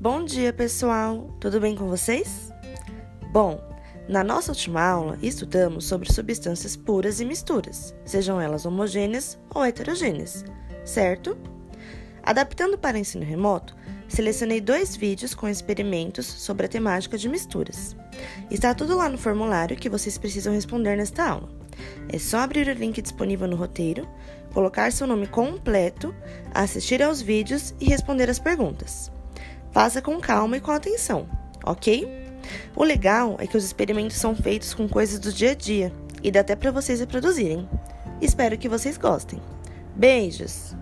Bom dia, pessoal! Tudo bem com vocês? Bom, na nossa última aula estudamos sobre substâncias puras e misturas, sejam elas homogêneas ou heterogêneas, certo? Adaptando para ensino remoto, selecionei dois vídeos com experimentos sobre a temática de misturas. Está tudo lá no formulário que vocês precisam responder nesta aula. É só abrir o link disponível no roteiro, colocar seu nome completo, assistir aos vídeos e responder as perguntas. Faça com calma e com atenção, ok? O legal é que os experimentos são feitos com coisas do dia a dia e dá até para vocês reproduzirem. Espero que vocês gostem. Beijos!